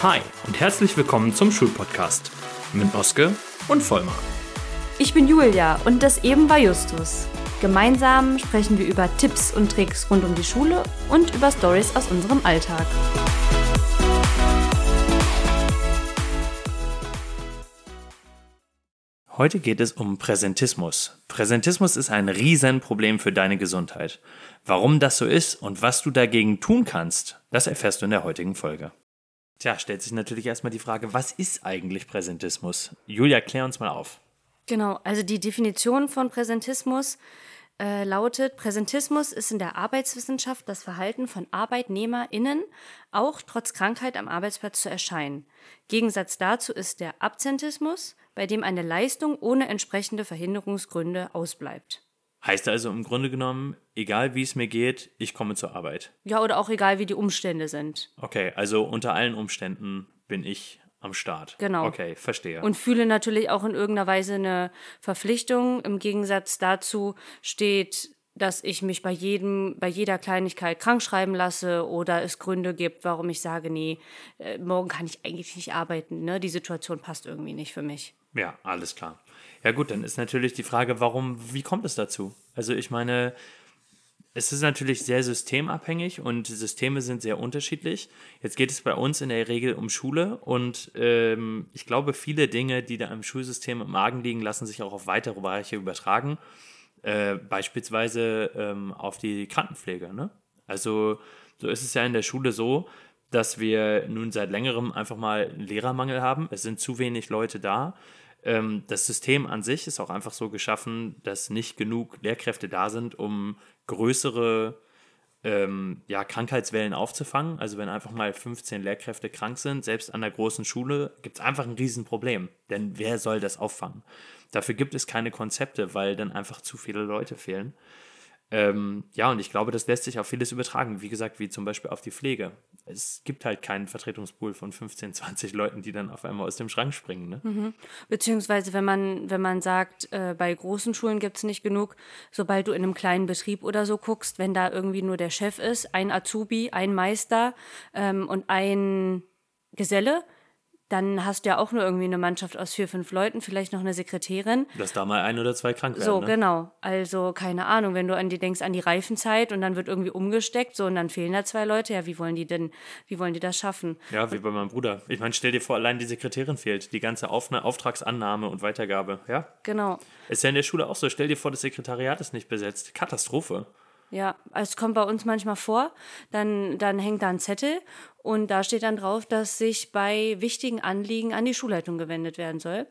Hi und herzlich willkommen zum Schulpodcast mit Oske und Vollmar. Ich bin Julia und das eben war Justus. Gemeinsam sprechen wir über Tipps und Tricks rund um die Schule und über Stories aus unserem Alltag. Heute geht es um Präsentismus. Präsentismus ist ein Riesenproblem für deine Gesundheit. Warum das so ist und was du dagegen tun kannst, das erfährst du in der heutigen Folge. Tja, stellt sich natürlich erstmal die Frage, was ist eigentlich Präsentismus? Julia, klär uns mal auf. Genau, also die Definition von Präsentismus äh, lautet, Präsentismus ist in der Arbeitswissenschaft das Verhalten von ArbeitnehmerInnen, auch trotz Krankheit am Arbeitsplatz zu erscheinen. Gegensatz dazu ist der Absentismus, bei dem eine Leistung ohne entsprechende Verhinderungsgründe ausbleibt. Heißt also im Grunde genommen, egal wie es mir geht, ich komme zur Arbeit. Ja, oder auch egal wie die Umstände sind. Okay, also unter allen Umständen bin ich am Start. Genau. Okay, verstehe. Und fühle natürlich auch in irgendeiner Weise eine Verpflichtung. Im Gegensatz dazu steht, dass ich mich bei jedem, bei jeder Kleinigkeit krank schreiben lasse oder es Gründe gibt, warum ich sage, nee, äh, morgen kann ich eigentlich nicht arbeiten. Ne? Die Situation passt irgendwie nicht für mich. Ja, alles klar. Ja gut, dann ist natürlich die Frage, warum, wie kommt es dazu? Also ich meine, es ist natürlich sehr systemabhängig und Systeme sind sehr unterschiedlich. Jetzt geht es bei uns in der Regel um Schule und ähm, ich glaube, viele Dinge, die da im Schulsystem im Magen liegen, lassen sich auch auf weitere Bereiche übertragen. Äh, beispielsweise ähm, auf die Krankenpflege. Ne? Also so ist es ja in der Schule so, dass wir nun seit längerem einfach mal einen Lehrermangel haben. Es sind zu wenig Leute da. Ähm, das System an sich ist auch einfach so geschaffen, dass nicht genug Lehrkräfte da sind, um größere ähm, ja, Krankheitswellen aufzufangen. Also wenn einfach mal 15 Lehrkräfte krank sind, selbst an der großen Schule, gibt es einfach ein Riesenproblem. Denn wer soll das auffangen? Dafür gibt es keine Konzepte, weil dann einfach zu viele Leute fehlen. Ähm, ja, und ich glaube, das lässt sich auf vieles übertragen. Wie gesagt, wie zum Beispiel auf die Pflege. Es gibt halt keinen Vertretungspool von 15, 20 Leuten, die dann auf einmal aus dem Schrank springen. Ne? Mhm. Beziehungsweise, wenn man, wenn man sagt, äh, bei großen Schulen gibt es nicht genug, sobald du in einem kleinen Betrieb oder so guckst, wenn da irgendwie nur der Chef ist, ein Azubi, ein Meister ähm, und ein Geselle, dann hast du ja auch nur irgendwie eine Mannschaft aus vier, fünf Leuten, vielleicht noch eine Sekretärin. Dass da mal ein oder zwei krank werden. So, ne? genau. Also, keine Ahnung, wenn du an die denkst, an die Reifenzeit und dann wird irgendwie umgesteckt, so und dann fehlen da zwei Leute, ja, wie wollen die denn, wie wollen die das schaffen? Ja, wie bei meinem Bruder. Ich meine, stell dir vor, allein die Sekretärin fehlt, die ganze Auf Auftragsannahme und Weitergabe, ja? Genau. Ist ja in der Schule auch so. Stell dir vor, das Sekretariat ist nicht besetzt. Katastrophe. Ja, es kommt bei uns manchmal vor, dann, dann hängt da ein Zettel und da steht dann drauf, dass sich bei wichtigen Anliegen an die Schulleitung gewendet werden soll.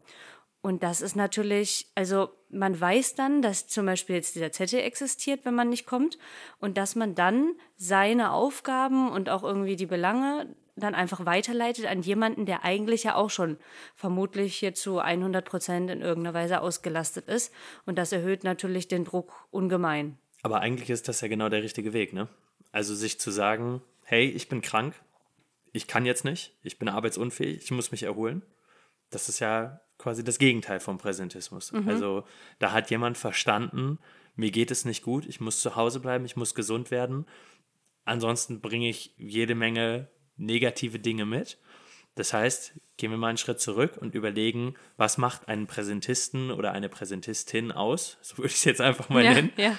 Und das ist natürlich, also man weiß dann, dass zum Beispiel jetzt dieser Zettel existiert, wenn man nicht kommt, und dass man dann seine Aufgaben und auch irgendwie die Belange dann einfach weiterleitet an jemanden, der eigentlich ja auch schon vermutlich hier zu 100 Prozent in irgendeiner Weise ausgelastet ist. Und das erhöht natürlich den Druck ungemein. Aber eigentlich ist das ja genau der richtige Weg, ne? Also sich zu sagen, hey, ich bin krank, ich kann jetzt nicht, ich bin arbeitsunfähig, ich muss mich erholen. Das ist ja quasi das Gegenteil vom Präsentismus. Mhm. Also da hat jemand verstanden, mir geht es nicht gut, ich muss zu Hause bleiben, ich muss gesund werden. Ansonsten bringe ich jede Menge negative Dinge mit. Das heißt, gehen wir mal einen Schritt zurück und überlegen, was macht einen Präsentisten oder eine Präsentistin aus? So würde ich es jetzt einfach mal ja, nennen. Ja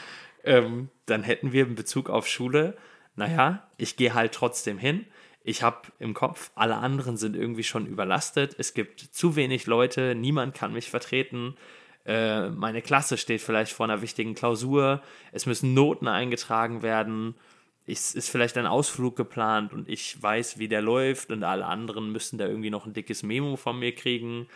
ähm, dann hätten wir in Bezug auf Schule, naja, ich gehe halt trotzdem hin. Ich habe im Kopf, alle anderen sind irgendwie schon überlastet. Es gibt zu wenig Leute, niemand kann mich vertreten. Äh, meine Klasse steht vielleicht vor einer wichtigen Klausur. Es müssen Noten eingetragen werden. Es ist vielleicht ein Ausflug geplant und ich weiß, wie der läuft und alle anderen müssen da irgendwie noch ein dickes Memo von mir kriegen.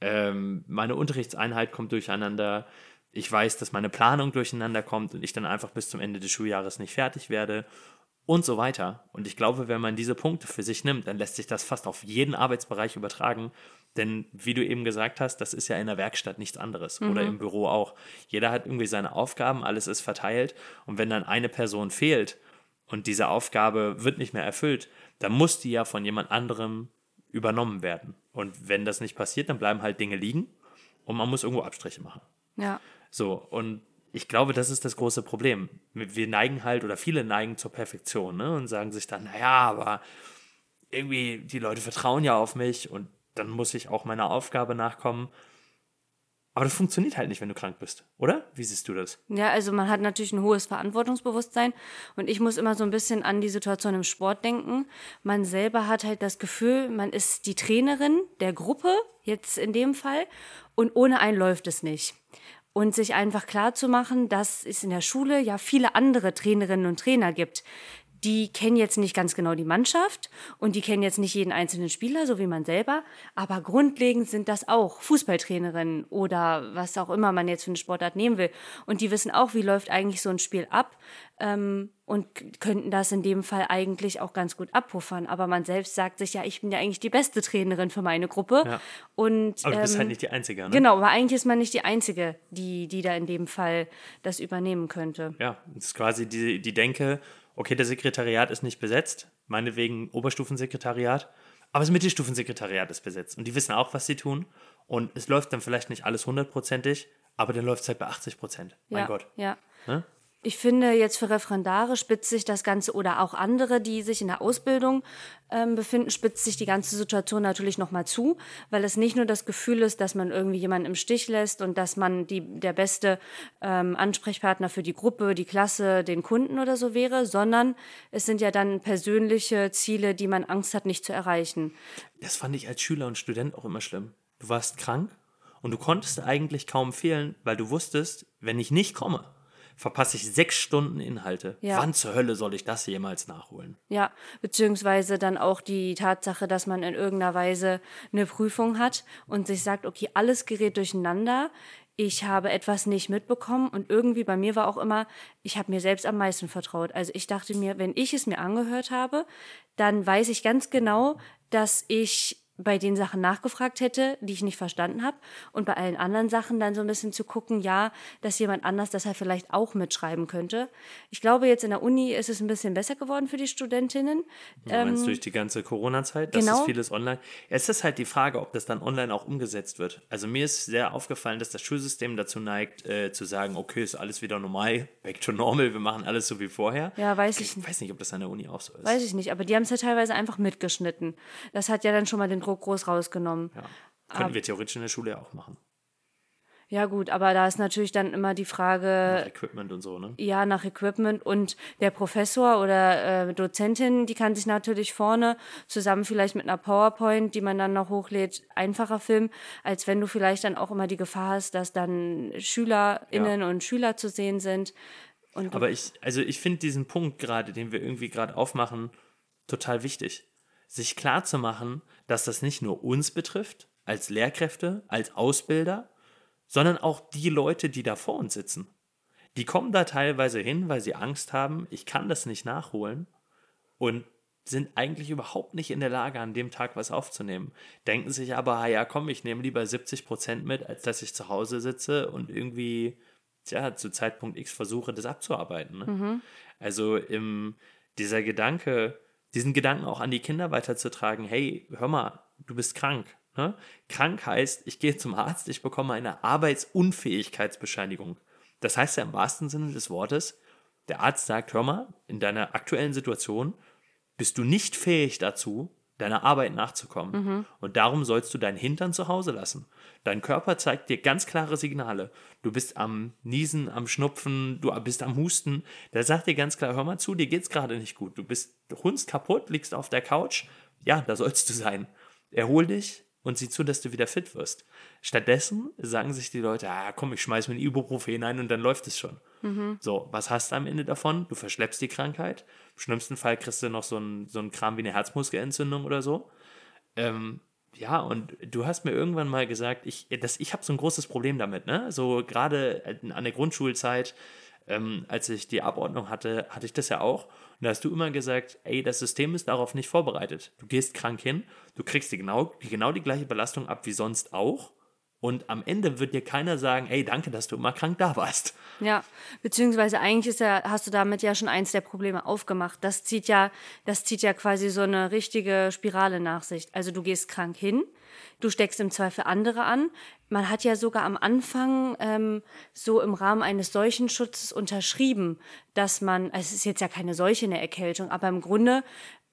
Ähm, meine Unterrichtseinheit kommt durcheinander ich weiß, dass meine Planung durcheinander kommt und ich dann einfach bis zum Ende des Schuljahres nicht fertig werde und so weiter. Und ich glaube, wenn man diese Punkte für sich nimmt, dann lässt sich das fast auf jeden Arbeitsbereich übertragen. Denn wie du eben gesagt hast, das ist ja in der Werkstatt nichts anderes mhm. oder im Büro auch. Jeder hat irgendwie seine Aufgaben, alles ist verteilt. Und wenn dann eine Person fehlt und diese Aufgabe wird nicht mehr erfüllt, dann muss die ja von jemand anderem übernommen werden. Und wenn das nicht passiert, dann bleiben halt Dinge liegen und man muss irgendwo Abstriche machen. Ja. So, und ich glaube, das ist das große Problem. Wir neigen halt, oder viele neigen zur Perfektion, ne? Und sagen sich dann, naja, aber irgendwie, die Leute vertrauen ja auf mich und dann muss ich auch meiner Aufgabe nachkommen. Aber das funktioniert halt nicht, wenn du krank bist, oder? Wie siehst du das? Ja, also man hat natürlich ein hohes Verantwortungsbewusstsein und ich muss immer so ein bisschen an die Situation im Sport denken. Man selber hat halt das Gefühl, man ist die Trainerin der Gruppe, jetzt in dem Fall, und ohne einen läuft es nicht. Und sich einfach klar zu machen, dass es in der Schule ja viele andere Trainerinnen und Trainer gibt, die kennen jetzt nicht ganz genau die Mannschaft und die kennen jetzt nicht jeden einzelnen Spieler, so wie man selber, aber grundlegend sind das auch Fußballtrainerinnen oder was auch immer man jetzt für eine Sportart nehmen will. Und die wissen auch, wie läuft eigentlich so ein Spiel ab ähm, und könnten das in dem Fall eigentlich auch ganz gut abpuffern. Aber man selbst sagt sich, ja, ich bin ja eigentlich die beste Trainerin für meine Gruppe. Ja. Und, aber du bist ähm, halt nicht die Einzige, ne? Genau, aber eigentlich ist man nicht die Einzige, die, die da in dem Fall das übernehmen könnte. Ja, das ist quasi die, die Denke, okay, der Sekretariat ist nicht besetzt, meinetwegen Oberstufensekretariat, aber das Mittelstufensekretariat ist besetzt und die wissen auch, was sie tun und es läuft dann vielleicht nicht alles hundertprozentig, aber dann läuft es halt bei 80 Prozent. Mein ja, Gott. Ja. Ne? Ich finde jetzt für Referendare spitzt sich das Ganze oder auch andere, die sich in der Ausbildung ähm, befinden, spitzt sich die ganze Situation natürlich nochmal zu, weil es nicht nur das Gefühl ist, dass man irgendwie jemanden im Stich lässt und dass man die, der beste ähm, Ansprechpartner für die Gruppe, die Klasse, den Kunden oder so wäre, sondern es sind ja dann persönliche Ziele, die man Angst hat, nicht zu erreichen. Das fand ich als Schüler und Student auch immer schlimm. Du warst krank und du konntest eigentlich kaum fehlen, weil du wusstest, wenn ich nicht komme, verpasse ich sechs Stunden Inhalte. Ja. Wann zur Hölle soll ich das jemals nachholen? Ja, beziehungsweise dann auch die Tatsache, dass man in irgendeiner Weise eine Prüfung hat und sich sagt, okay, alles gerät durcheinander. Ich habe etwas nicht mitbekommen und irgendwie bei mir war auch immer, ich habe mir selbst am meisten vertraut. Also ich dachte mir, wenn ich es mir angehört habe, dann weiß ich ganz genau, dass ich bei den Sachen nachgefragt hätte, die ich nicht verstanden habe. Und bei allen anderen Sachen dann so ein bisschen zu gucken, ja, dass jemand anders das halt vielleicht auch mitschreiben könnte. Ich glaube, jetzt in der Uni ist es ein bisschen besser geworden für die Studentinnen. Ja, ähm, durch die ganze Corona-Zeit, das genau. ist vieles online. Es ist halt die Frage, ob das dann online auch umgesetzt wird. Also mir ist sehr aufgefallen, dass das Schulsystem dazu neigt, äh, zu sagen, okay, ist alles wieder normal, back to normal, wir machen alles so wie vorher. Ja, weiß ich, ich weiß nicht, ob das an der Uni auch so ist. Weiß ich nicht, aber die haben es ja teilweise einfach mitgeschnitten. Das hat ja dann schon mal den Druck groß rausgenommen. Ja. Könnten aber, wir theoretisch in der Schule auch machen. Ja, gut, aber da ist natürlich dann immer die Frage. Nach Equipment und so, ne? Ja, nach Equipment. Und der Professor oder äh, Dozentin, die kann sich natürlich vorne zusammen vielleicht mit einer PowerPoint, die man dann noch hochlädt, einfacher filmen, als wenn du vielleicht dann auch immer die Gefahr hast, dass dann SchülerInnen ja. und Schüler zu sehen sind. Aber ich, also ich finde diesen Punkt gerade, den wir irgendwie gerade aufmachen, total wichtig sich klar zu machen, dass das nicht nur uns betrifft, als Lehrkräfte, als Ausbilder, sondern auch die Leute, die da vor uns sitzen. Die kommen da teilweise hin, weil sie Angst haben, ich kann das nicht nachholen und sind eigentlich überhaupt nicht in der Lage, an dem Tag was aufzunehmen. Denken sich aber, ah ja, komm, ich nehme lieber 70 Prozent mit, als dass ich zu Hause sitze und irgendwie, tja, zu Zeitpunkt X versuche, das abzuarbeiten. Ne? Mhm. Also im, dieser Gedanke, diesen Gedanken auch an die Kinder weiterzutragen, hey, hör mal, du bist krank. Ne? Krank heißt, ich gehe zum Arzt, ich bekomme eine Arbeitsunfähigkeitsbescheinigung. Das heißt ja im wahrsten Sinne des Wortes, der Arzt sagt, hör mal, in deiner aktuellen Situation bist du nicht fähig dazu, deiner Arbeit nachzukommen. Mhm. Und darum sollst du deinen Hintern zu Hause lassen. Dein Körper zeigt dir ganz klare Signale. Du bist am Niesen, am Schnupfen, du bist am Husten. Der sagt dir ganz klar, hör mal zu, dir geht's gerade nicht gut. Du bist hunst kaputt, liegst auf der Couch. Ja, da sollst du sein. Erhol dich und sieh zu, dass du wieder fit wirst. Stattdessen sagen sich die Leute, ah, komm, ich schmeiß mir ein Ibuprofen hinein und dann läuft es schon. Mhm. So, was hast du am Ende davon? Du verschleppst die Krankheit. Im schlimmsten Fall kriegst du noch so einen so Kram wie eine Herzmuskelentzündung oder so. Ähm, ja, und du hast mir irgendwann mal gesagt, ich, ich habe so ein großes Problem damit, ne? So gerade an der Grundschulzeit, ähm, als ich die Abordnung hatte, hatte ich das ja auch. Und da hast du immer gesagt, ey, das System ist darauf nicht vorbereitet. Du gehst krank hin, du kriegst die genau, die, genau die gleiche Belastung ab wie sonst auch. Und am Ende wird dir keiner sagen, ey, danke, dass du immer krank da warst. Ja, beziehungsweise eigentlich ist ja, hast du damit ja schon eins der Probleme aufgemacht. Das zieht ja, das zieht ja quasi so eine richtige Spirale nach sich. Also du gehst krank hin, du steckst im Zweifel andere an. Man hat ja sogar am Anfang ähm, so im Rahmen eines Seuchenschutzes unterschrieben, dass man, also es ist jetzt ja keine Seuche in der Erkältung, aber im Grunde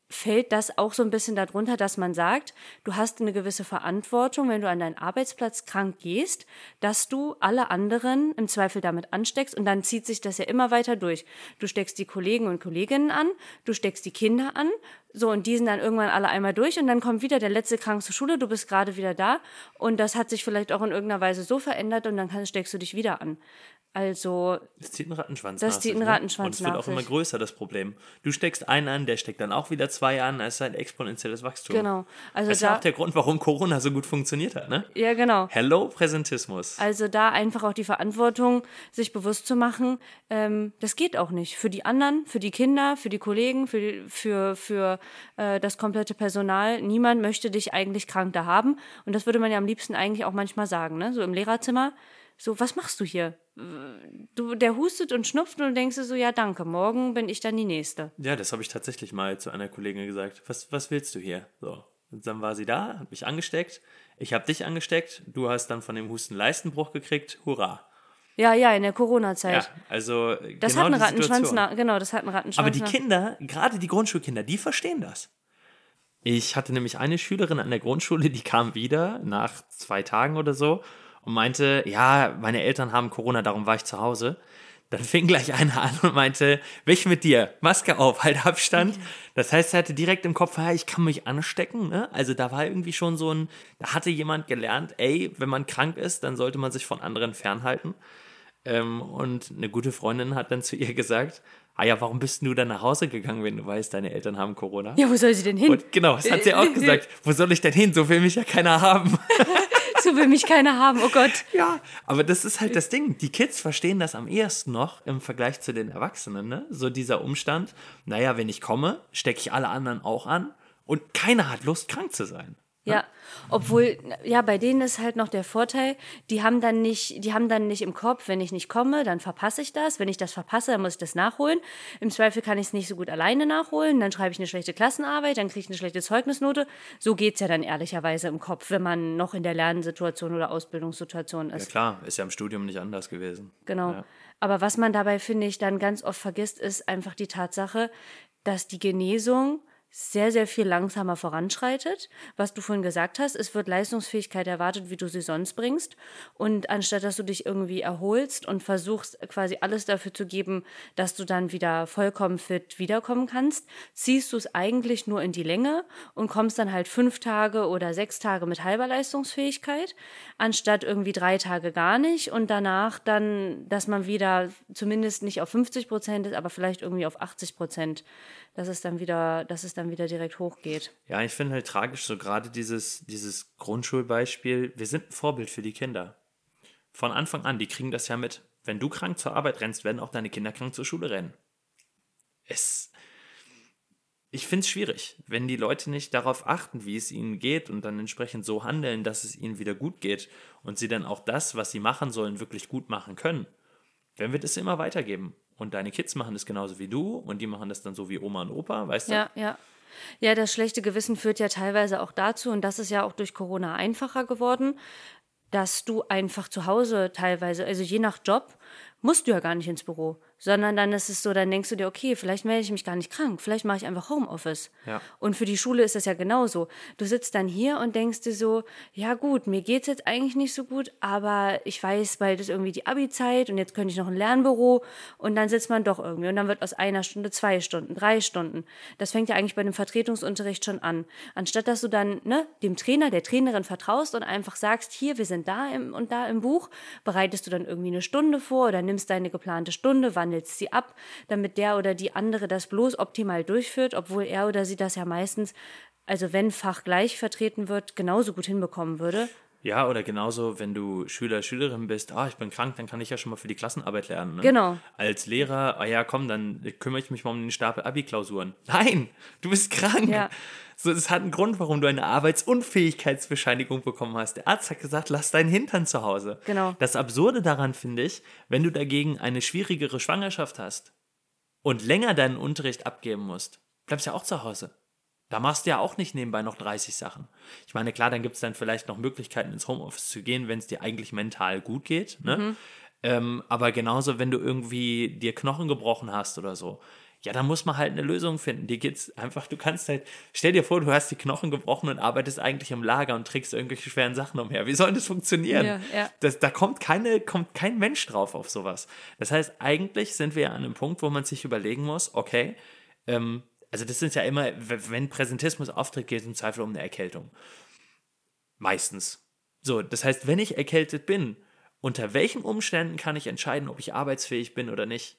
fällt das auch so ein bisschen darunter, dass man sagt, du hast eine gewisse Verantwortung, wenn du an deinen Arbeitsplatz krank gehst, dass du alle anderen im Zweifel damit ansteckst und dann zieht sich das ja immer weiter durch. Du steckst die Kollegen und Kolleginnen an, du steckst die Kinder an, so und die sind dann irgendwann alle einmal durch und dann kommt wieder der letzte krank zur Schule, du bist gerade wieder da und das hat sich vielleicht auch in irgendeiner Weise so verändert und dann steckst du dich wieder an. Also. Das zieht einen Rattenschwanz Das nach zieht einen ne? Rattenschwanz Und es wird auch immer größer, das Problem. Du steckst einen an, der steckt dann auch wieder zwei an. Es ist ein exponentielles Wachstum. Genau. Also das ist da- auch der Grund, warum Corona so gut funktioniert hat, ne? Ja, genau. Hello, Präsentismus. Also da einfach auch die Verantwortung, sich bewusst zu machen, ähm, das geht auch nicht. Für die anderen, für die Kinder, für die Kollegen, für, die- für, für äh, das komplette Personal. Niemand möchte dich eigentlich krank da haben. Und das würde man ja am liebsten eigentlich auch manchmal sagen, ne? So im Lehrerzimmer. So, was machst du hier? Du, der hustet und schnupft und du denkst dir so, ja, danke, morgen bin ich dann die Nächste. Ja, das habe ich tatsächlich mal zu einer Kollegin gesagt. Was, was willst du hier? So. Und dann war sie da, hat mich angesteckt. Ich habe dich angesteckt. Du hast dann von dem Husten Leistenbruch gekriegt. Hurra. Ja, ja, in der Corona-Zeit. Ja, also das genau hat einen Rattenschwanz, nach, genau, das hat einen Rattenschwanz. Aber die Kinder, gerade die Grundschulkinder, die verstehen das. Ich hatte nämlich eine Schülerin an der Grundschule, die kam wieder nach zwei Tagen oder so und meinte, ja, meine Eltern haben Corona, darum war ich zu Hause. Dann fing gleich einer an und meinte, weg mit dir, Maske auf, halt Abstand. Das heißt, er hatte direkt im Kopf, ja, ich kann mich anstecken. Ne? Also da war irgendwie schon so ein, da hatte jemand gelernt, ey, wenn man krank ist, dann sollte man sich von anderen fernhalten. Ähm, und eine gute Freundin hat dann zu ihr gesagt, ah ja, warum bist du dann nach Hause gegangen, wenn du weißt, deine Eltern haben Corona? Ja, wo soll sie denn hin? Und genau, das hat sie auch gesagt. Wo soll ich denn hin? So will mich ja keiner haben. so will mich keiner haben, oh Gott. ja, aber das ist halt das Ding. Die Kids verstehen das am ehesten noch im Vergleich zu den Erwachsenen. Ne? So dieser Umstand, naja, wenn ich komme, stecke ich alle anderen auch an und keiner hat Lust, krank zu sein. Ja, obwohl, ja, bei denen ist halt noch der Vorteil, die haben dann nicht, die haben dann nicht im Kopf, wenn ich nicht komme, dann verpasse ich das. Wenn ich das verpasse, dann muss ich das nachholen. Im Zweifel kann ich es nicht so gut alleine nachholen, dann schreibe ich eine schlechte Klassenarbeit, dann kriege ich eine schlechte Zeugnisnote. So geht's ja dann ehrlicherweise im Kopf, wenn man noch in der Lernsituation oder Ausbildungssituation Ja ist. klar, ist ja im Studium nicht anders gewesen. Genau. Ja. Aber was man dabei, finde ich, dann ganz oft vergisst, ist einfach die Tatsache, dass die Genesung sehr, sehr viel langsamer voranschreitet. Was du vorhin gesagt hast, es wird Leistungsfähigkeit erwartet, wie du sie sonst bringst. Und anstatt dass du dich irgendwie erholst und versuchst quasi alles dafür zu geben, dass du dann wieder vollkommen fit wiederkommen kannst, ziehst du es eigentlich nur in die Länge und kommst dann halt fünf Tage oder sechs Tage mit halber Leistungsfähigkeit, anstatt irgendwie drei Tage gar nicht und danach dann, dass man wieder zumindest nicht auf 50 Prozent ist, aber vielleicht irgendwie auf 80 Prozent, dass es dann wieder, dass es dann wieder direkt hochgeht. Ja, ich finde halt tragisch, so gerade dieses, dieses Grundschulbeispiel. Wir sind ein Vorbild für die Kinder. Von Anfang an, die kriegen das ja mit. Wenn du krank zur Arbeit rennst, werden auch deine Kinder krank zur Schule rennen. Es. Ich finde es schwierig, wenn die Leute nicht darauf achten, wie es ihnen geht und dann entsprechend so handeln, dass es ihnen wieder gut geht und sie dann auch das, was sie machen sollen, wirklich gut machen können. Wenn wir das immer weitergeben und deine Kids machen das genauso wie du und die machen das dann so wie Oma und Opa, weißt du? Ja, ja. Ja, das schlechte Gewissen führt ja teilweise auch dazu, und das ist ja auch durch Corona einfacher geworden, dass du einfach zu Hause teilweise, also je nach Job, musst du ja gar nicht ins Büro, sondern dann ist es so, dann denkst du dir, okay, vielleicht melde ich mich gar nicht krank, vielleicht mache ich einfach Homeoffice. Ja. Und für die Schule ist das ja genauso. Du sitzt dann hier und denkst dir so, ja gut, mir geht's jetzt eigentlich nicht so gut, aber ich weiß, bald ist irgendwie die Abi-Zeit und jetzt könnte ich noch ein Lernbüro und dann sitzt man doch irgendwie und dann wird aus einer Stunde zwei Stunden, drei Stunden. Das fängt ja eigentlich bei dem Vertretungsunterricht schon an. Anstatt dass du dann ne, dem Trainer, der Trainerin vertraust und einfach sagst, hier, wir sind da im, und da im Buch, bereitest du dann irgendwie eine Stunde vor oder nimmst deine geplante Stunde, wandelst sie ab, damit der oder die andere das bloß optimal durchführt, obwohl er oder sie das ja meistens, also wenn Fach gleich vertreten wird, genauso gut hinbekommen würde. Ja, oder genauso, wenn du Schüler, Schülerin bist, ah, ich bin krank, dann kann ich ja schon mal für die Klassenarbeit lernen. Ne? Genau. Als Lehrer, ah ja, komm, dann kümmere ich mich mal um den Stapel Abi-Klausuren. Nein, du bist krank. Ja. So, es hat einen Grund, warum du eine Arbeitsunfähigkeitsbescheinigung bekommen hast. Der Arzt hat gesagt, lass deinen Hintern zu Hause. Genau. Das Absurde daran finde ich, wenn du dagegen eine schwierigere Schwangerschaft hast und länger deinen Unterricht abgeben musst, bleibst ja auch zu Hause. Da machst du ja auch nicht nebenbei noch 30 Sachen. Ich meine, klar, dann gibt es dann vielleicht noch Möglichkeiten, ins Homeoffice zu gehen, wenn es dir eigentlich mental gut geht. Ne? Ähm, aber genauso, wenn du irgendwie dir Knochen gebrochen hast oder so. Ja, da muss man halt eine Lösung finden. Dir geht's einfach, du kannst halt, stell dir vor, du hast die Knochen gebrochen und arbeitest eigentlich im Lager und trägst irgendwelche schweren Sachen umher. Wie soll das funktionieren? Ja, ja. Das, da kommt keine, kommt kein Mensch drauf auf sowas. Das heißt, eigentlich sind wir ja an einem Punkt, wo man sich überlegen muss, okay, ähm, also das sind ja immer, wenn Präsentismus auftritt, geht es im Zweifel um eine Erkältung. Meistens. So, das heißt, wenn ich erkältet bin, unter welchen Umständen kann ich entscheiden, ob ich arbeitsfähig bin oder nicht?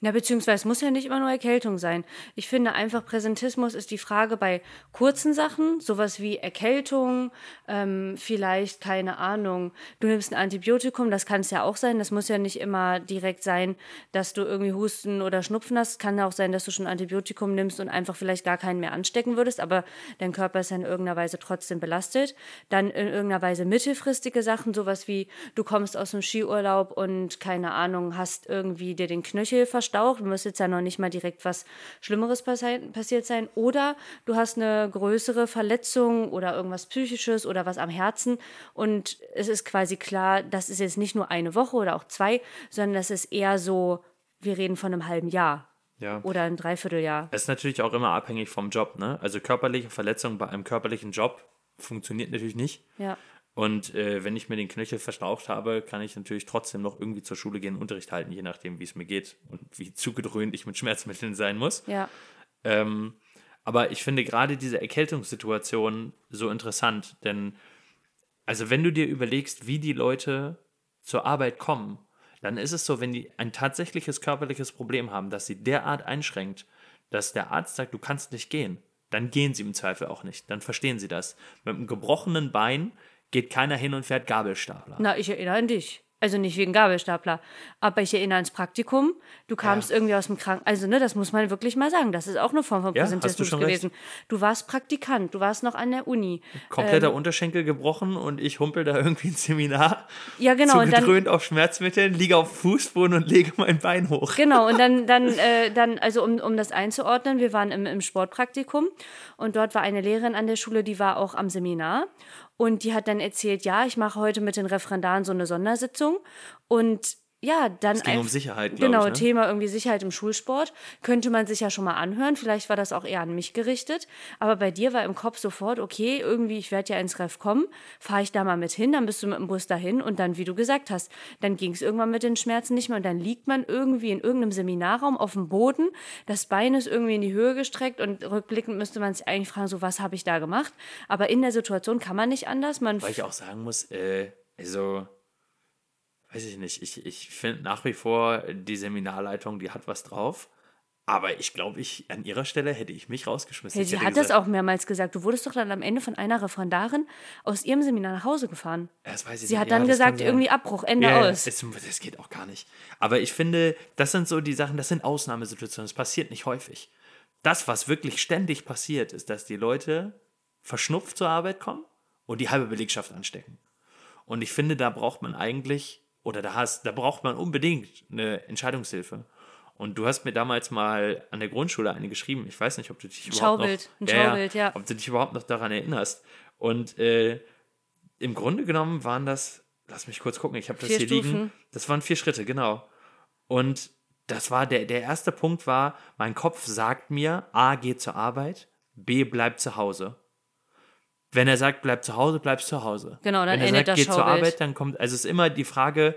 Na, beziehungsweise muss ja nicht immer nur Erkältung sein. Ich finde einfach, Präsentismus ist die Frage bei kurzen Sachen, sowas wie Erkältung, ähm, vielleicht, keine Ahnung, du nimmst ein Antibiotikum, das kann es ja auch sein. Das muss ja nicht immer direkt sein, dass du irgendwie Husten oder Schnupfen hast. Kann ja auch sein, dass du schon ein Antibiotikum nimmst und einfach vielleicht gar keinen mehr anstecken würdest, aber dein Körper ist ja in irgendeiner Weise trotzdem belastet. Dann in irgendeiner Weise mittelfristige Sachen, sowas wie du kommst aus dem Skiurlaub und keine Ahnung, hast irgendwie dir den Knöchel verstaucht, muss jetzt ja noch nicht mal direkt was Schlimmeres passi passiert sein. Oder du hast eine größere Verletzung oder irgendwas Psychisches oder was am Herzen und es ist quasi klar, das ist jetzt nicht nur eine Woche oder auch zwei, sondern das ist eher so, wir reden von einem halben Jahr Ja. oder einem Dreivierteljahr. Es ist natürlich auch immer abhängig vom Job, ne? Also körperliche Verletzung bei einem körperlichen Job funktioniert natürlich nicht. Ja. Und äh, wenn ich mir den Knöchel verstaucht habe, kann ich natürlich trotzdem noch irgendwie zur Schule gehen und Unterricht halten, je nachdem, wie es mir geht und wie zugedröhnt ich mit Schmerzmitteln sein muss. Ja. Ähm, aber ich finde gerade diese Erkältungssituation so interessant, denn also wenn du dir überlegst, wie die Leute zur Arbeit kommen, dann ist es so, wenn die ein tatsächliches körperliches Problem haben, das sie derart einschränkt, dass der Arzt sagt, du kannst nicht gehen, dann gehen sie im Zweifel auch nicht. Dann verstehen sie das. Mit einem gebrochenen Bein geht keiner hin und fährt Gabelstapler. Na, ich erinnere an dich. Also nicht wegen Gabelstapler. Aber ich erinnere ans Praktikum. Du kamst Ja. irgendwie aus dem Kranken. Also, ne, das muss man wirklich mal sagen. Das ist auch eine Form von Ja, du Präsentismus schon gewesen. Du warst Praktikant, du warst noch an der Uni. Kompletter Ähm. Unterschenkel gebrochen und ich humpel da irgendwie ins Seminar. Ja, genau, und dann- Zugedröhnt auf Schmerzmitteln, liege auf Fußboden und lege mein Bein hoch. Genau, und dann, dann, äh, dann also um, um das einzuordnen, wir waren im, im Sportpraktikum und dort war eine Lehrerin an der Schule, die war auch am Seminar und die hat dann erzählt, ja, ich mache heute mit den Referendaren so eine Sondersitzung. Und ja, dann Es ging um Sicherheit, Genau, ich, ne? Thema irgendwie Sicherheit im Schulsport. Könnte man sich ja schon mal anhören. Vielleicht war das auch eher an mich gerichtet. Aber bei dir war im Kopf sofort, okay, irgendwie, ich werde ja ins Ref kommen, fahre ich da mal mit hin, dann bist du mit dem Bus dahin und dann, wie du gesagt hast, dann ging es irgendwann mit den Schmerzen nicht mehr und dann liegt man irgendwie in irgendeinem Seminarraum auf dem Boden, das Bein ist irgendwie in die Höhe gestreckt und rückblickend müsste man sich eigentlich fragen, so was habe ich da gemacht? Aber in der Situation kann man nicht anders. Man Weil ich auch sagen muss, äh, also, weiß ich nicht, ich, ich finde nach wie vor, die Seminarleitung, die hat was drauf. Aber ich glaube, ich an ihrer Stelle hätte ich mich rausgeschmissen. Hey, sie hat das gesagt, auch mehrmals gesagt. Du wurdest doch dann am Ende von einer Referendarin aus ihrem Seminar nach Hause gefahren. Das weiß ich Sie nicht. hat Ja, dann das gesagt, irgendwie Abbruch, Ende Ja, aus. Das, das geht auch gar nicht. Aber ich finde, das sind so die Sachen, das sind Ausnahmesituationen. Das passiert nicht häufig. Das, was wirklich ständig passiert, ist, dass die Leute verschnupft zur Arbeit kommen und die halbe Belegschaft anstecken. Und ich finde, da braucht man eigentlich, oder da, hast, da braucht man unbedingt eine Entscheidungshilfe. Und du hast mir damals mal an der Grundschule eine geschrieben. Ich weiß nicht, ob du dich überhaupt Schaubild, ein noch, Schaubild, ja. ob du dich überhaupt noch daran erinnerst. Und äh, im Grunde genommen waren das, lass mich kurz gucken, ich habe das Vier hier Stufen. liegen. Das waren vier Schritte, genau. Und das war der, der erste Punkt war, mein Kopf sagt mir, A, geh zur Arbeit, B, bleib zu Hause. Wenn er sagt, bleib zu Hause, bleibst zu Hause. Genau, dann Wenn er endet sagt, das geh zur. Arbeit, dann kommt, also es ist immer die Frage,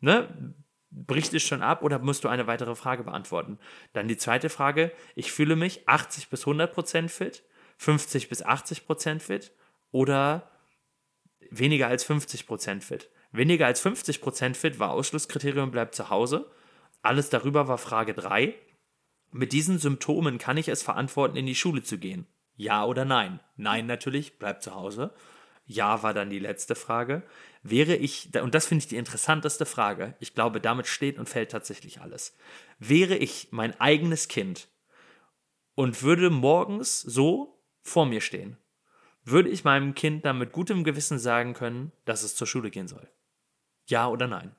ne, bricht es schon ab oder musst du eine weitere Frage beantworten? Dann die zweite Frage, ich fühle mich 80 bis 100 Prozent fit, 50 bis 80 Prozent fit oder weniger als 50 Prozent fit. Weniger als 50 Prozent fit war Ausschlusskriterium, bleibt zu Hause. Alles darüber war Frage 3. Mit diesen Symptomen kann ich es verantworten, in die Schule zu gehen. Ja oder nein? Nein natürlich, bleibt zu Hause. Ja war dann die letzte Frage. Wäre ich, und das finde ich die interessanteste Frage, ich glaube, damit steht und fällt tatsächlich alles. Wäre ich mein eigenes Kind und würde morgens so vor mir stehen, würde ich meinem Kind dann mit gutem Gewissen sagen können, dass es zur Schule gehen soll? Ja oder nein?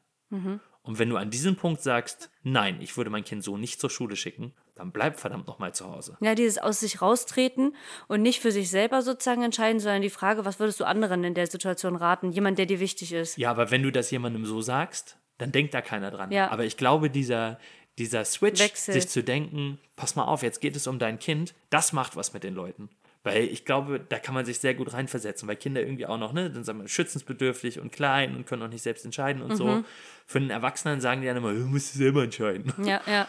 Und wenn du an diesem Punkt sagst, nein, ich würde mein Kind so nicht zur Schule schicken, dann bleib verdammt nochmal zu Hause. Ja, dieses aus sich raustreten und nicht für sich selber sozusagen entscheiden, sondern die Frage, was würdest du anderen in der Situation raten? Jemand, der dir wichtig ist. Ja, aber wenn du das jemandem so sagst, dann denkt da keiner dran. Ja. Aber ich glaube, dieser, dieser Switch, Wechselt. sich zu denken, pass mal auf, jetzt geht es um dein Kind, das macht was mit den Leuten. Weil ich glaube, da kann man sich sehr gut reinversetzen, weil Kinder irgendwie auch noch, ne, dann sagen wir, schützensbedürftig und klein und können auch nicht selbst entscheiden und so. Für einen Erwachsenen sagen die dann immer, du musst selber entscheiden. Ja, ja.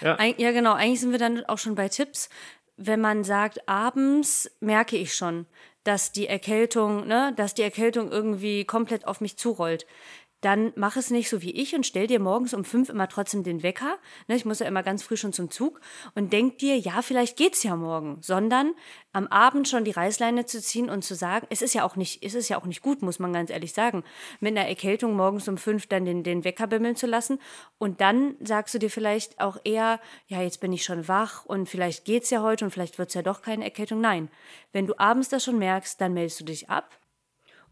Ja. Eig ja, genau. Eigentlich sind wir dann auch schon bei Tipps. Wenn man sagt, abends merke ich schon, dass die Erkältung, ne, dass die Erkältung irgendwie komplett auf mich zurollt. Dann mach es nicht so wie ich und stell dir morgens um fünf immer trotzdem den Wecker. Ne, ich muss ja immer ganz früh schon zum Zug und denk dir, ja, vielleicht geht's ja morgen, sondern am Abend schon die Reißleine zu ziehen und zu sagen, es ist ja auch nicht, es ist ja auch nicht gut, muss man ganz ehrlich sagen, mit einer Erkältung morgens um fünf dann den, den Wecker bimmeln zu lassen. Und dann sagst du dir vielleicht auch eher, ja, jetzt bin ich schon wach und vielleicht geht's ja heute und vielleicht wird's ja doch keine Erkältung. Nein. Wenn du abends das schon merkst, dann meldest du dich ab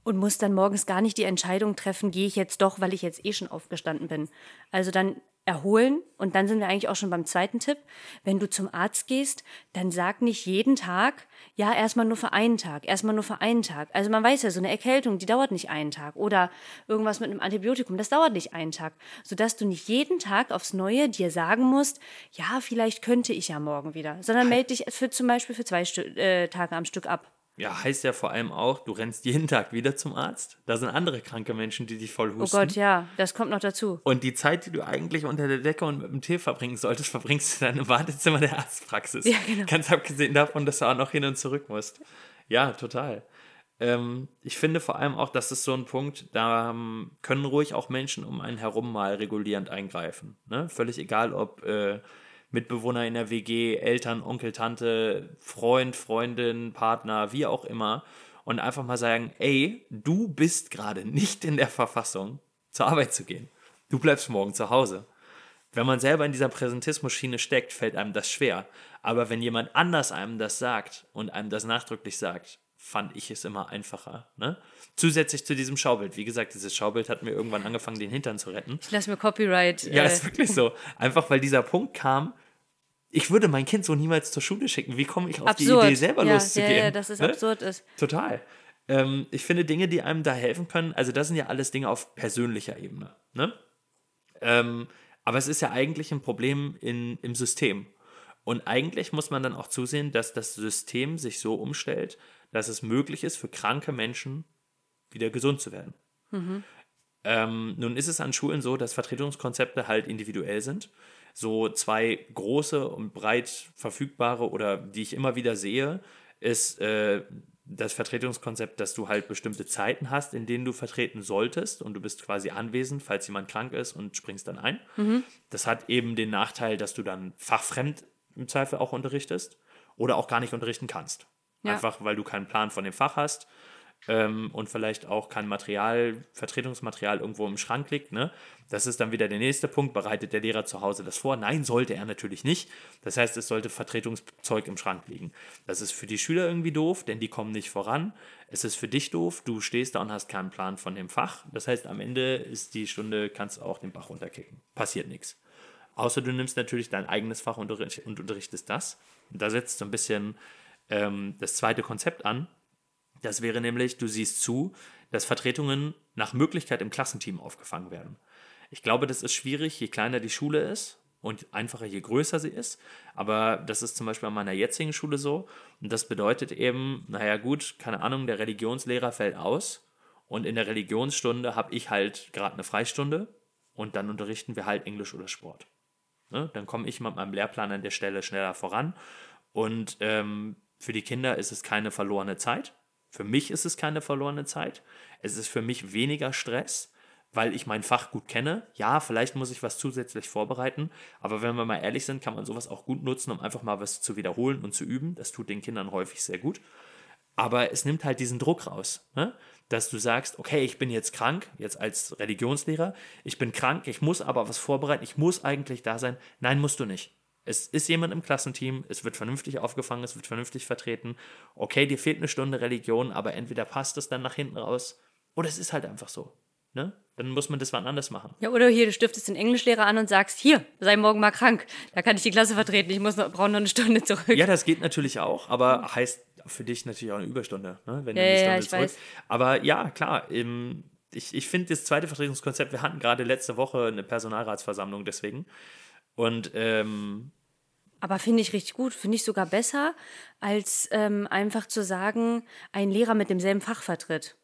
und musst dann morgens gar nicht die Entscheidung treffen, gehe ich jetzt doch, weil ich jetzt eh schon aufgestanden bin. Also dann erholen und dann sind wir eigentlich auch schon beim zweiten Tipp. Wenn du zum Arzt gehst, dann sag nicht jeden Tag, ja, erstmal nur für einen Tag, erstmal nur für einen Tag. Also man weiß ja, so eine Erkältung, die dauert nicht einen Tag oder irgendwas mit einem Antibiotikum, das dauert nicht einen Tag, sodass du nicht jeden Tag aufs Neue dir sagen musst, ja, vielleicht könnte ich ja morgen wieder, sondern melde dich für zum Beispiel für zwei Stü äh, Tage am Stück ab. Ja, heißt ja vor allem auch, du rennst jeden Tag wieder zum Arzt. Da sind andere kranke Menschen, die dich voll Oh husten. Gott, ja, das kommt noch dazu. Und die Zeit, die du eigentlich unter der Decke und mit dem Tee verbringen solltest, verbringst du dann im Wartezimmer der Arztpraxis. Ja, genau. Ganz abgesehen davon, dass du auch noch hin und zurück musst. Ja, total. Ähm, ich finde vor allem auch, das ist so ein Punkt, da ähm, können ruhig auch Menschen um einen herum mal regulierend eingreifen. Ne? Völlig egal, ob äh, Mitbewohner in der WG, Eltern, Onkel, Tante, Freund, Freundin, Partner, wie auch immer. Und einfach mal sagen, ey, du bist gerade nicht in der Verfassung, zur Arbeit zu gehen. Du bleibst morgen zu Hause. Wenn man selber in dieser Präsentismus-Schiene steckt, fällt einem das schwer. Aber wenn jemand anders einem das sagt und einem das nachdrücklich sagt, fand ich es immer einfacher. Ne? Zusätzlich zu diesem Schaubild. Wie gesagt, dieses Schaubild hat mir irgendwann angefangen, den Hintern zu retten. Ich lasse mir Copyright. Ja, äh, ist wirklich so. Einfach weil dieser Punkt kam, ich würde mein Kind so niemals zur Schule schicken. Wie komme ich auf absurd. die Idee, selber ja, loszugehen? Ja, ja, dass es Ne? absurd ist. Total. Ähm, ich finde Dinge, die einem da helfen können, also das sind ja alles Dinge auf persönlicher Ebene. Ne? Ähm, aber es ist ja eigentlich ein Problem in, im System. Und eigentlich muss man dann auch zusehen, dass das System sich so umstellt, dass es möglich ist, für kranke Menschen wieder gesund zu werden. Ähm, nun ist es an Schulen so, dass Vertretungskonzepte halt individuell sind. So zwei große und breit verfügbare oder die ich immer wieder sehe, ist äh, das Vertretungskonzept, dass du halt bestimmte Zeiten hast, in denen du vertreten solltest und du bist quasi anwesend, falls jemand krank ist und springst dann ein. Das hat eben den Nachteil, dass du dann fachfremd im Zweifel auch unterrichtest oder auch gar nicht unterrichten kannst. Ja. Einfach weil du keinen Plan von dem Fach hast ähm, und vielleicht auch kein Material, Vertretungsmaterial irgendwo im Schrank liegt. Ne? Das ist dann wieder der nächste Punkt. Bereitet der Lehrer zu Hause das vor? Nein, sollte er natürlich nicht. Das heißt, es sollte Vertretungszeug im Schrank liegen. Das ist für die Schüler irgendwie doof, denn die kommen nicht voran. Es ist für dich doof, du stehst da und hast keinen Plan von dem Fach. Das heißt, am Ende ist die Stunde, kannst du auch den Bach runterkicken. Passiert nichts. Außer du nimmst natürlich dein eigenes Fach und unterricht- und unterrichtest das. Und da setzt so ein bisschen ähm, das zweite Konzept an. Das wäre nämlich, du siehst zu, dass Vertretungen nach Möglichkeit im Klassenteam aufgefangen werden. Ich glaube, das ist schwierig, je kleiner die Schule ist und einfacher, je größer sie ist. Aber das ist zum Beispiel an meiner jetzigen Schule so. Und das bedeutet eben, naja gut, keine Ahnung, der Religionslehrer fällt aus und in der Religionsstunde habe ich halt gerade eine Freistunde und dann unterrichten wir halt Englisch oder Sport. Ne? Dann komme ich mit meinem Lehrplan an der Stelle schneller voran. Und ähm, für die Kinder ist es keine verlorene Zeit. Für mich ist es keine verlorene Zeit. Es ist für mich weniger Stress, weil ich mein Fach gut kenne. Ja, vielleicht muss ich was zusätzlich vorbereiten, aber wenn wir mal ehrlich sind, kann man sowas auch gut nutzen, um einfach mal was zu wiederholen und zu üben. Das tut den Kindern häufig sehr gut. Aber es nimmt halt diesen Druck raus, ne? dass du sagst, okay, ich bin jetzt krank, jetzt als Religionslehrer, ich bin krank, ich muss aber was vorbereiten, ich muss eigentlich da sein. Nein, musst du nicht. Es ist jemand im Klassenteam, es wird vernünftig aufgefangen, es wird vernünftig vertreten. Okay, dir fehlt eine Stunde Religion, aber entweder passt es dann nach hinten raus oder es ist halt einfach so. Ne? Dann muss man das wann anders machen. Ja, oder hier, du stiftest den Englischlehrer an und sagst, hier, sei morgen mal krank. Da kann ich die Klasse vertreten. Ich muss noch, brauche noch eine Stunde zurück. Ja, das geht natürlich auch, aber heißt für dich natürlich auch eine Überstunde, ne? wenn Ja, du eine ja, Stunde ich zurück. weiß. Aber ja, klar, ähm, ich, ich finde das zweite Vertretungskonzept, wir hatten gerade letzte Woche eine Personalratsversammlung deswegen. Und ähm, Aber finde ich richtig gut, finde ich sogar besser, als ähm, einfach zu sagen, ein Lehrer mit demselben Fach vertritt.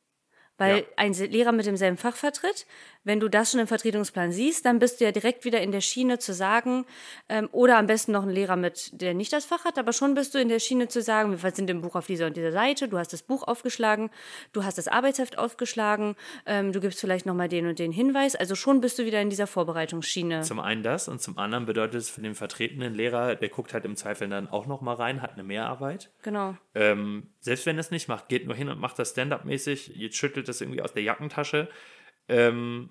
Weil Ja. ein Lehrer mit demselben Fach vertritt, wenn du das schon im Vertretungsplan siehst, dann bist du ja direkt wieder in der Schiene zu sagen, ähm, oder am besten noch ein Lehrer mit, der nicht das Fach hat, aber schon bist du in der Schiene zu sagen, wir sind im Buch auf dieser und dieser Seite, du hast das Buch aufgeschlagen, du hast das Arbeitsheft aufgeschlagen, ähm, du gibst vielleicht nochmal den und den Hinweis, also schon bist du wieder in dieser Vorbereitungsschiene. Zum einen das und zum anderen bedeutet es für den vertretenen Lehrer, der guckt halt im Zweifel dann auch noch mal rein, hat eine Mehrarbeit. Genau. Ähm, selbst wenn er es nicht macht, geht nur hin und macht das Stand-up-mäßig, jetzt schüttelt das irgendwie aus der Jackentasche, ähm,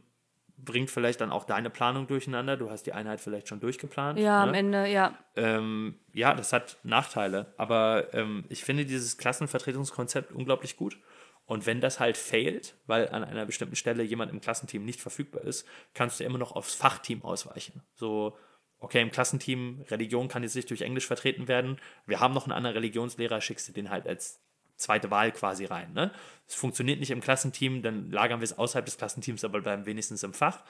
bringt vielleicht dann auch deine Planung durcheinander. Du hast die Einheit vielleicht schon durchgeplant. Ja, ne? am Ende, ja. Ähm, ja, das hat Nachteile, aber ähm, ich finde dieses Klassenvertretungskonzept unglaublich gut. Und wenn das halt failt, weil an einer bestimmten Stelle jemand im Klassenteam nicht verfügbar ist, kannst du immer noch aufs Fachteam ausweichen. So, okay, im Klassenteam Religion kann jetzt nicht durch Englisch vertreten werden. Wir haben noch einen anderen Religionslehrer, schickst du den halt als zweite Wahl quasi rein. Ne? Es funktioniert nicht im Klassenteam, dann lagern wir es außerhalb des Klassenteams, aber bleiben wenigstens im Fach.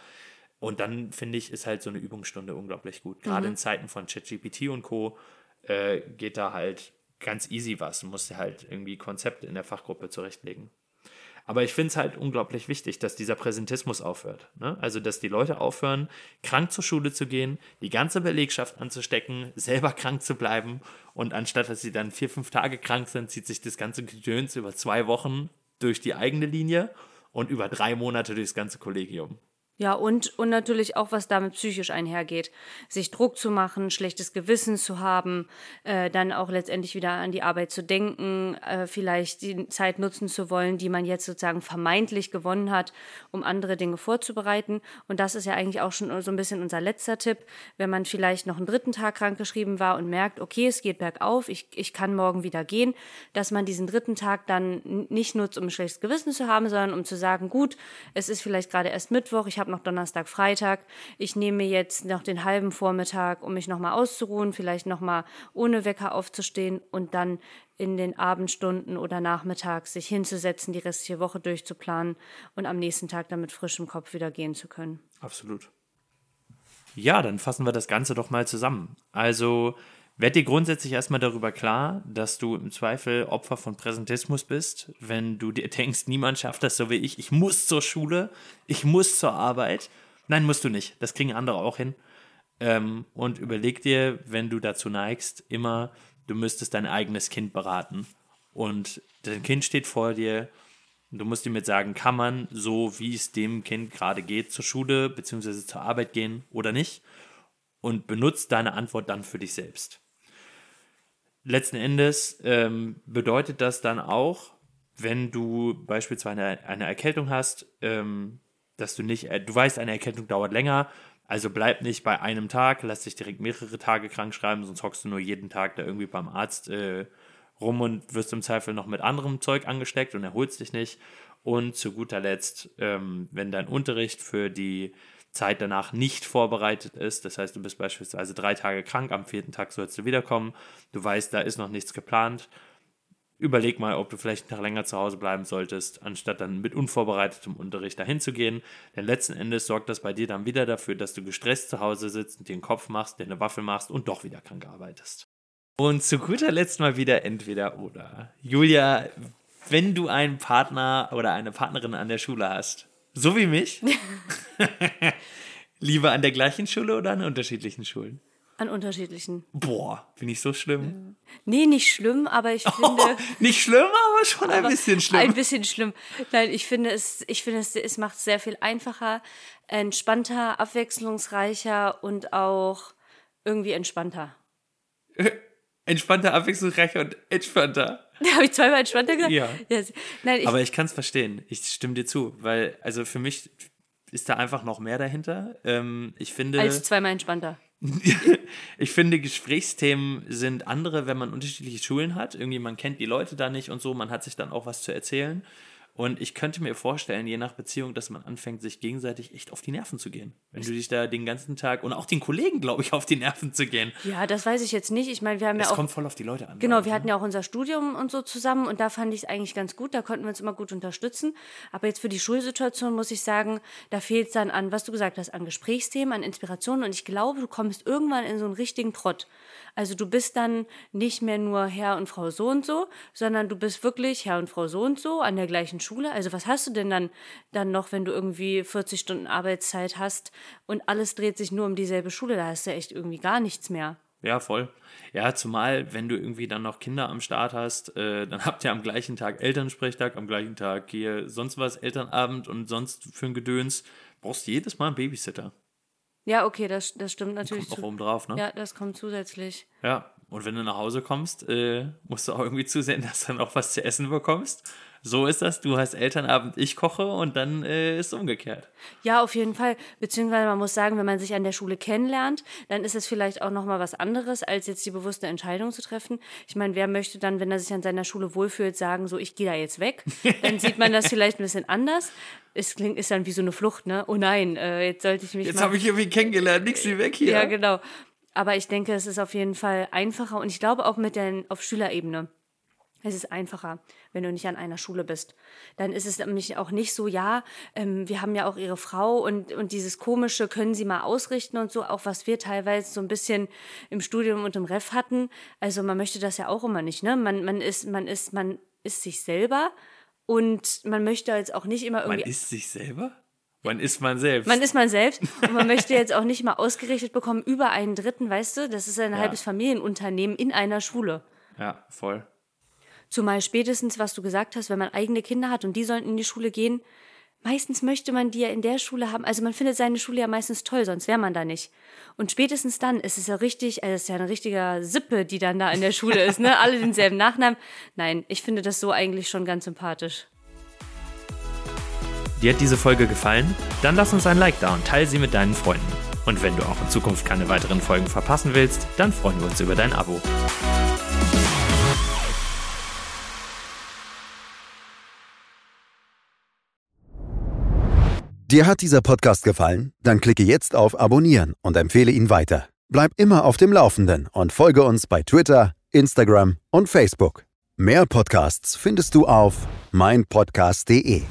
Und dann finde ich, ist halt so eine Übungsstunde unglaublich gut. Gerade in Zeiten von ChatGPT und Co. Äh, geht da halt ganz easy was. Du musst halt irgendwie Konzepte in der Fachgruppe zurechtlegen. Aber ich finde es halt unglaublich wichtig, dass dieser Präsentismus aufhört. Ne? Also, dass die Leute aufhören, krank zur Schule zu gehen, die ganze Belegschaft anzustecken, selber krank zu bleiben und anstatt, dass sie dann vier, fünf Tage krank sind, zieht sich das ganze Gedöns über zwei Wochen durch die eigene Linie und über drei Monate durchs ganze Kollegium. Ja, und, und natürlich auch, was damit psychisch einhergeht. Sich Druck zu machen, schlechtes Gewissen zu haben, äh, dann auch letztendlich wieder an die Arbeit zu denken, äh, vielleicht die Zeit nutzen zu wollen, die man jetzt sozusagen vermeintlich gewonnen hat, um andere Dinge vorzubereiten. Und das ist ja eigentlich auch schon so ein bisschen unser letzter Tipp. Wenn man vielleicht noch einen dritten Tag krankgeschrieben war und merkt, okay, es geht bergauf, ich, ich kann morgen wieder gehen, dass man diesen dritten Tag dann nicht nutzt, um ein schlechtes Gewissen zu haben, sondern um zu sagen, gut, es ist vielleicht gerade erst Mittwoch, ich habe noch Donnerstag, Freitag, ich nehme jetzt noch den halben Vormittag, um mich nochmal auszuruhen, vielleicht nochmal ohne Wecker aufzustehen und dann in den Abendstunden oder nachmittags sich hinzusetzen, die restliche Woche durchzuplanen und am nächsten Tag dann mit frischem Kopf wieder gehen zu können. Absolut. Ja, dann fassen wir das Ganze doch mal zusammen. Also, werd dir grundsätzlich erstmal darüber klar, dass du im Zweifel Opfer von Präsentismus bist, wenn du dir denkst, niemand schafft das so wie ich. Ich muss zur Schule, ich muss zur Arbeit. Nein, musst du nicht. Das kriegen andere auch hin. Ähm, und überleg dir, wenn du dazu neigst, immer, du müsstest dein eigenes Kind beraten. Und dein Kind steht vor dir, Du musst ihm jetzt sagen, kann man so, wie es dem Kind gerade geht, zur Schule bzw. zur Arbeit gehen oder nicht? Und benutzt deine Antwort dann für dich selbst. Letzten Endes ähm, bedeutet das dann auch, wenn du beispielsweise eine, eine Erkältung hast, ähm, dass du nicht, äh, du weißt, eine Erkältung dauert länger, also bleib nicht bei einem Tag, lass dich direkt mehrere Tage krank schreiben, sonst hockst du nur jeden Tag da irgendwie beim Arzt äh, rum und wirst im Zweifel noch mit anderem Zeug angesteckt und erholst dich nicht. Und zu guter Letzt, ähm, wenn dein Unterricht für die Zeit danach nicht vorbereitet ist, das heißt, du bist beispielsweise drei Tage krank, am vierten Tag sollst du wiederkommen, du weißt, da ist noch nichts geplant, überleg mal, ob du vielleicht Tag länger zu Hause bleiben solltest, anstatt dann mit unvorbereitetem Unterricht dahin zu gehen. Denn letzten Endes sorgt das bei dir dann wieder dafür, dass du gestresst zu Hause sitzt und dir einen Kopf machst, dir eine Waffel machst und doch wieder krank arbeitest. Und zu guter Letzt mal wieder entweder oder. Julia, wenn du einen Partner oder eine Partnerin an der Schule hast, so wie mich, lieber an der gleichen Schule oder an unterschiedlichen Schulen? An unterschiedlichen. Boah, bin ich so schlimm? Nee, nicht schlimm, aber ich finde. Nicht schlimm, aber schon ein bisschen schlimm. Ein bisschen schlimm. Nein, ich finde es, ich finde es, es macht sehr viel einfacher, entspannter, abwechslungsreicher und auch irgendwie entspannter. Entspannter, abwechslungsreicher und entspannter. Habe ich zweimal entspannter gesagt? Ja. Nein, ich, Aber ich kann es verstehen. Ich stimme dir zu, weil, also für mich ist da einfach noch mehr dahinter. Ähm, ich finde. als zweimal entspannter. ich finde, Gesprächsthemen sind andere, wenn man unterschiedliche Schulen hat. Irgendwie, man kennt die Leute da nicht und so, man hat sich dann auch was zu erzählen. Und ich könnte mir vorstellen, je nach Beziehung, dass man anfängt, sich gegenseitig echt auf die Nerven zu gehen. Wenn du dich da den ganzen Tag und auch den Kollegen, glaube ich, auf die Nerven zu gehen. Ja, das weiß ich jetzt nicht. Ich meine, wir haben Es ja auch. kommt voll auf die Leute an. Genau, wir ne? hatten ja auch unser Studium und so zusammen und da fand ich es eigentlich ganz gut, da konnten wir uns immer gut unterstützen. Aber jetzt für die Schulsituation muss ich sagen, da fehlt es dann an, was du gesagt hast, an Gesprächsthemen, an Inspirationen und ich glaube, du kommst irgendwann in so einen richtigen Trott. Also du bist dann nicht mehr nur Herr und Frau so und so, sondern du bist wirklich Herr und Frau so und so an der gleichen Schule. Also was hast du denn dann, dann noch, wenn du irgendwie 40 Stunden Arbeitszeit hast und alles dreht sich nur um dieselbe Schule? Da hast du echt irgendwie gar nichts mehr. Ja, voll. Ja, zumal, wenn du irgendwie dann noch Kinder am Start hast, äh, dann habt ihr am gleichen Tag Elternsprechtag, am gleichen Tag hier sonst was, Elternabend und sonst für ein Gedöns. Brauchst du jedes Mal einen Babysitter. Ja, okay, das, das stimmt natürlich. Kommt noch oben drauf, ne? Ja, das kommt zusätzlich. Ja, und wenn du nach Hause kommst, äh, musst du auch irgendwie zusehen, dass du dann auch was zu essen bekommst. So ist das, du hast Elternabend, ich koche und dann äh, ist es umgekehrt. Ja, auf jeden Fall. Beziehungsweise man muss sagen, wenn man sich an der Schule kennenlernt, dann ist es vielleicht auch nochmal was anderes, als jetzt die bewusste Entscheidung zu treffen. Ich meine, wer möchte dann, wenn er sich an seiner Schule wohlfühlt, sagen, so, ich gehe da jetzt weg? Dann sieht man das vielleicht ein bisschen anders. Es klingt, ist dann wie so eine Flucht, ne? Oh nein, äh, jetzt sollte ich mich Jetzt habe ich irgendwie kennengelernt, nix wie weg hier. Ja, genau. Aber ich denke, es ist auf jeden Fall einfacher und ich glaube auch mit den, auf Schülerebene. Es ist einfacher, wenn du nicht an einer Schule bist. Dann ist es nämlich auch nicht so, ja, ähm, wir haben ja auch ihre Frau und, und dieses komische können sie mal ausrichten und so, auch was wir teilweise so ein bisschen im Studium und im Ref hatten. Also man möchte das ja auch immer nicht, ne? Man, man ist, man ist, man ist sich selber und man möchte jetzt auch nicht immer Man irgendwie. ist sich selber? Man ist man selbst. Man ist man selbst und man möchte jetzt auch nicht mal ausgerichtet bekommen über einen Dritten, weißt du? Das ist ein Ja. halbes Familienunternehmen in einer Schule. ja, voll. Zumal spätestens, was du gesagt hast, wenn man eigene Kinder hat und die sollen in die Schule gehen, meistens möchte man die ja in der Schule haben. Also man findet seine Schule ja meistens toll, sonst wäre man da nicht. Und spätestens dann ist es ja richtig, also es ist ja eine richtige Sippe, die dann da in der Schule ist, ne? Alle denselben Nachnamen. Nein, ich finde das so eigentlich schon ganz sympathisch. Dir hat diese Folge gefallen? Dann lass uns ein Like da und teile sie mit deinen Freunden. Und wenn du auch in Zukunft keine weiteren Folgen verpassen willst, dann freuen wir uns über dein Abo. Dir hat dieser Podcast gefallen? Dann klicke jetzt auf Abonnieren und empfehle ihn weiter. Bleib immer auf dem Laufenden und folge uns bei Twitter, Instagram und Facebook. Mehr Podcasts findest du auf meinpodcast.de.